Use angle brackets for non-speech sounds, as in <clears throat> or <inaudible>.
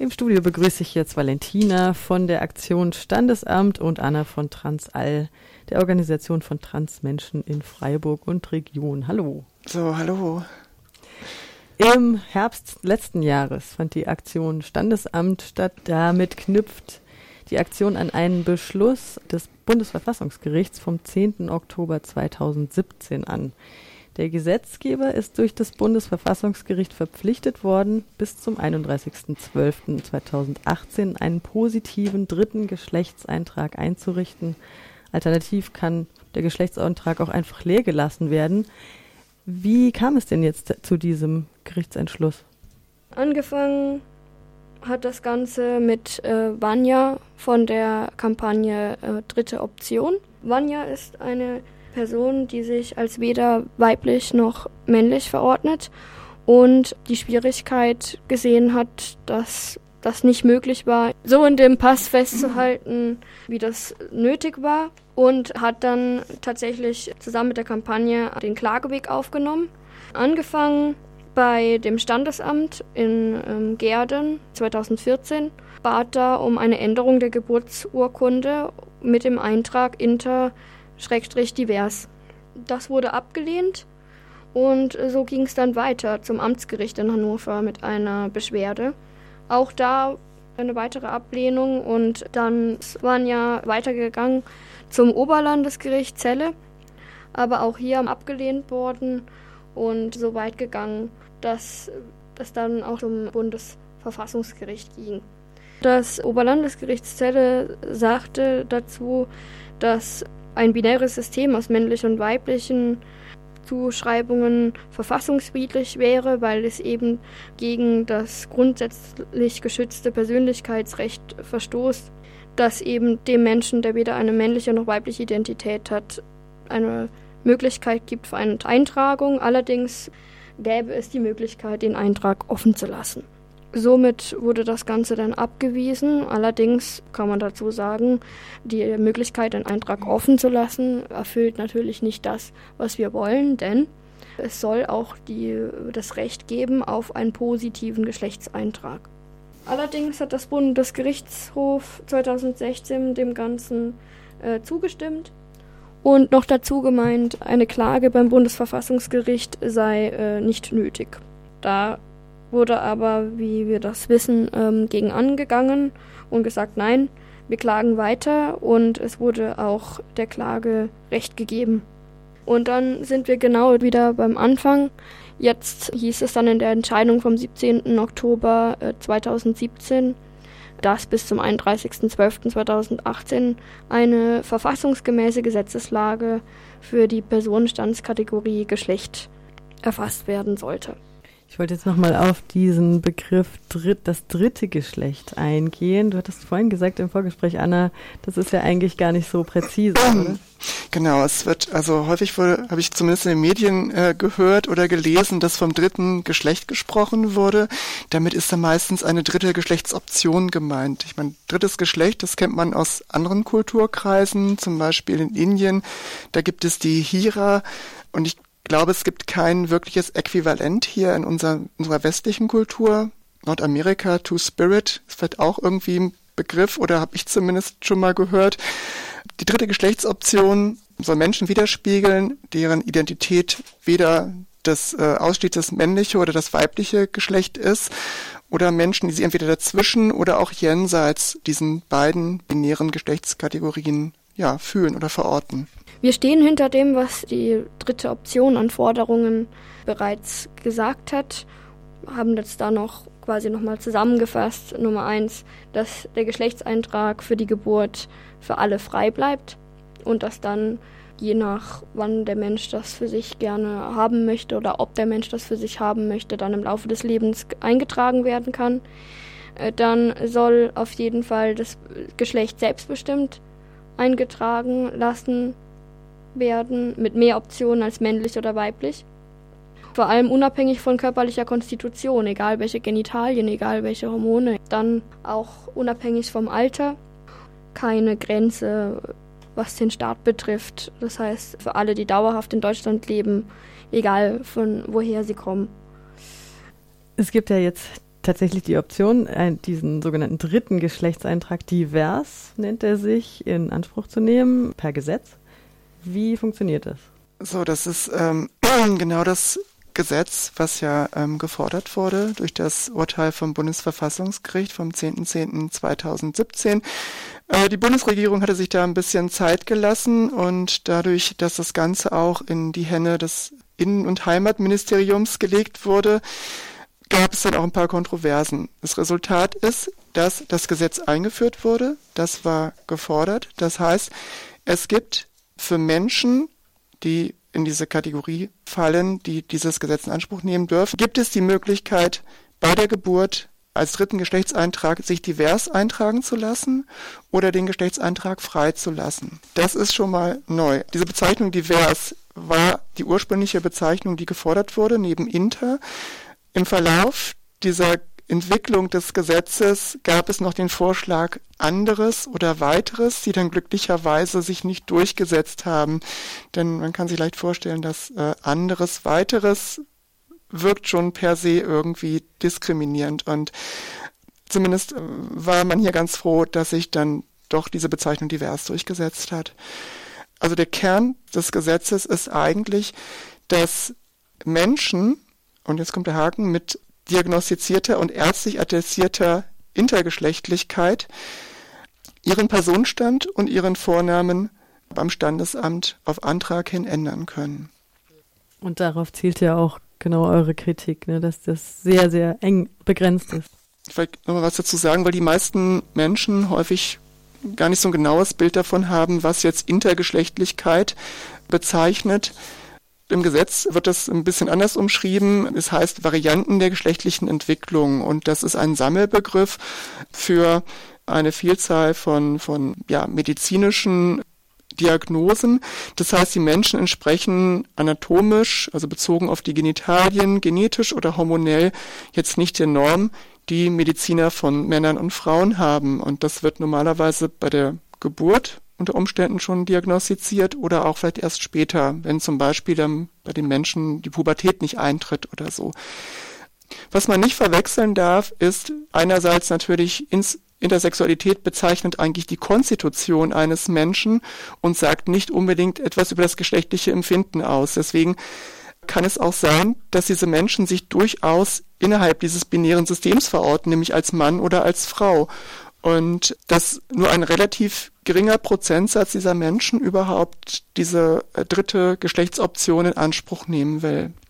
Im Studio begrüße ich jetzt Valentina von der Aktion Standesamt und Anna von Transall, der Organisation von Transmenschen in Freiburg und Region. Hallo. So, hallo. Im Herbst letzten Jahres fand die Aktion Standesamt statt. Damit knüpft die Aktion an einen Beschluss des Bundesverfassungsgerichts vom 10. Oktober 2017 an. Der Gesetzgeber ist durch das Bundesverfassungsgericht verpflichtet worden, bis zum 31.12.2018 einen positiven dritten Geschlechtseintrag einzurichten. Alternativ kann der Geschlechtseintrag auch einfach leer gelassen werden. Wie kam es denn jetzt zu diesem Gerichtsentschluss? Angefangen hat das Ganze mit äh, Vanya von der Kampagne äh, Dritte Option. Vanya ist eine Person, die sich als weder weiblich noch männlich verordnet und die Schwierigkeit gesehen hat, dass das nicht möglich war, so in dem Pass festzuhalten, wie das nötig war und hat dann tatsächlich zusammen mit der Kampagne den Klageweg aufgenommen. Angefangen bei dem Standesamt in ähm, Gerden 2014 bat da um eine Änderung der Geburtsurkunde mit dem Eintrag inter Schrägstrich divers. Das wurde abgelehnt und so ging es dann weiter zum Amtsgericht in Hannover mit einer Beschwerde. Auch da eine weitere Ablehnung und dann waren ja weitergegangen zum Oberlandesgericht Celle, aber auch hier abgelehnt worden und so weit gegangen, dass es dann auch zum Bundesverfassungsgericht ging. Das Oberlandesgericht Celle sagte dazu, dass ein binäres System aus männlichen und weiblichen Zuschreibungen verfassungswidrig wäre, weil es eben gegen das grundsätzlich geschützte Persönlichkeitsrecht verstoßt, dass eben dem Menschen, der weder eine männliche noch weibliche Identität hat, eine Möglichkeit gibt für eine Eintragung. Allerdings gäbe es die Möglichkeit, den Eintrag offen zu lassen. Somit wurde das Ganze dann abgewiesen. Allerdings kann man dazu sagen, die Möglichkeit, einen Eintrag offen zu lassen, erfüllt natürlich nicht das, was wir wollen, denn es soll auch die, das Recht geben auf einen positiven Geschlechtseintrag. Allerdings hat das Bundesgerichtshof 2016 dem Ganzen äh, zugestimmt und noch dazu gemeint, eine Klage beim Bundesverfassungsgericht sei äh, nicht nötig. Da wurde aber, wie wir das wissen, ähm, gegen angegangen und gesagt, nein, wir klagen weiter und es wurde auch der Klage Recht gegeben. Und dann sind wir genau wieder beim Anfang. Jetzt hieß es dann in der Entscheidung vom 17. Oktober äh, 2017, dass bis zum 31.12.2018 eine verfassungsgemäße Gesetzeslage für die Personenstandskategorie Geschlecht erfasst werden sollte. Ich wollte jetzt nochmal auf diesen Begriff dritt, das dritte Geschlecht eingehen. Du hattest vorhin gesagt im Vorgespräch, Anna, das ist ja eigentlich gar nicht so präzise, oder? Genau, es wird, also häufig wurde, habe ich zumindest in den Medien äh, gehört oder gelesen, dass vom dritten Geschlecht gesprochen wurde. Damit ist dann meistens eine dritte Geschlechtsoption gemeint. Ich meine, drittes Geschlecht, das kennt man aus anderen Kulturkreisen, zum Beispiel in Indien. Da gibt es die Hira und ich glaube, es gibt kein wirkliches Äquivalent hier in unserer, unserer westlichen Kultur. Nordamerika, Two-Spirit, ist vielleicht auch irgendwie ein Begriff oder habe ich zumindest schon mal gehört. Die dritte Geschlechtsoption soll Menschen widerspiegeln, deren Identität weder das äh, ausschließlich das männliche oder das weibliche Geschlecht ist oder Menschen, die sie entweder dazwischen oder auch jenseits diesen beiden binären Geschlechtskategorien ja, fühlen oder verorten. Wir stehen hinter dem, was die dritte Option an Forderungen bereits gesagt hat, haben jetzt da noch quasi nochmal zusammengefasst. Nummer eins, dass der Geschlechtseintrag für die Geburt für alle frei bleibt und dass dann je nach wann der Mensch das für sich gerne haben möchte oder ob der Mensch das für sich haben möchte, dann im Laufe des Lebens eingetragen werden kann. Äh, dann soll auf jeden Fall das Geschlecht selbstbestimmt eingetragen lassen werden, mit mehr Optionen als männlich oder weiblich. Vor allem unabhängig von körperlicher Konstitution, egal welche Genitalien, egal welche Hormone. Dann auch unabhängig vom Alter. Keine Grenze, was den Staat betrifft. Das heißt, für alle, die dauerhaft in Deutschland leben, egal von woher sie kommen. Es gibt ja jetzt tatsächlich die Option, diesen sogenannten dritten Geschlechtseintrag divers, nennt er sich, in Anspruch zu nehmen, per Gesetz. Wie funktioniert das? So, das ist ähm, <clears throat> genau das Gesetz, was ja ähm, gefordert wurde durch das Urteil vom Bundesverfassungsgericht vom 10.10.2017. Äh, die Bundesregierung hatte sich da ein bisschen Zeit gelassen und dadurch, dass das Ganze auch in die Hände des Innen- und Heimatministeriums gelegt wurde, gab es dann auch ein paar Kontroversen. Das Resultat ist, dass das Gesetz eingeführt wurde. Das war gefordert. Das heißt, es gibt für Menschen, die in diese Kategorie fallen, die dieses Gesetz in Anspruch nehmen dürfen, gibt es die Möglichkeit, bei der Geburt als dritten Geschlechtseintrag sich divers eintragen zu lassen oder den Geschlechtseintrag frei zu lassen. Das ist schon mal neu. Diese Bezeichnung divers war die ursprüngliche Bezeichnung, die gefordert wurde, neben inter. Im Verlauf dieser Entwicklung des Gesetzes gab es noch den Vorschlag anderes oder weiteres, die dann glücklicherweise sich nicht durchgesetzt haben. Denn man kann sich leicht vorstellen, dass äh, anderes, weiteres wirkt schon per se irgendwie diskriminierend. Und zumindest äh, war man hier ganz froh, dass sich dann doch diese Bezeichnung divers durchgesetzt hat. Also der Kern des Gesetzes ist eigentlich, dass Menschen, und jetzt kommt der Haken, mit diagnostizierter und ärztlich attestierter Intergeschlechtlichkeit ihren Personenstand und ihren Vornamen beim Standesamt auf Antrag hin ändern können. Und darauf zielt ja auch genau eure Kritik, ne, dass das sehr, sehr eng begrenzt ist. Vielleicht noch mal was dazu sagen, weil die meisten Menschen häufig gar nicht so ein genaues Bild davon haben, was jetzt Intergeschlechtlichkeit bezeichnet. Im Gesetz wird das ein bisschen anders umschrieben. Es heißt Varianten der geschlechtlichen Entwicklung und das ist ein Sammelbegriff für eine Vielzahl von, von ja, medizinischen Diagnosen. Das heißt, die Menschen entsprechen anatomisch, also bezogen auf die Genitalien, genetisch oder hormonell jetzt nicht der Norm, die Mediziner von Männern und Frauen haben. Und das wird normalerweise bei der Geburt unter Umständen schon diagnostiziert oder auch vielleicht erst später, wenn zum Beispiel dann bei den Menschen die Pubertät nicht eintritt oder so. Was man nicht verwechseln darf, ist einerseits natürlich ins Intersexualität bezeichnet eigentlich die Konstitution eines Menschen und sagt nicht unbedingt etwas über das geschlechtliche Empfinden aus. Deswegen kann es auch sein, dass diese Menschen sich durchaus innerhalb dieses binären Systems verorten, nämlich als Mann oder als Frau und dass nur ein relativ geringer Prozentsatz dieser Menschen überhaupt diese äh, dritte Geschlechtsoption in Anspruch nehmen will.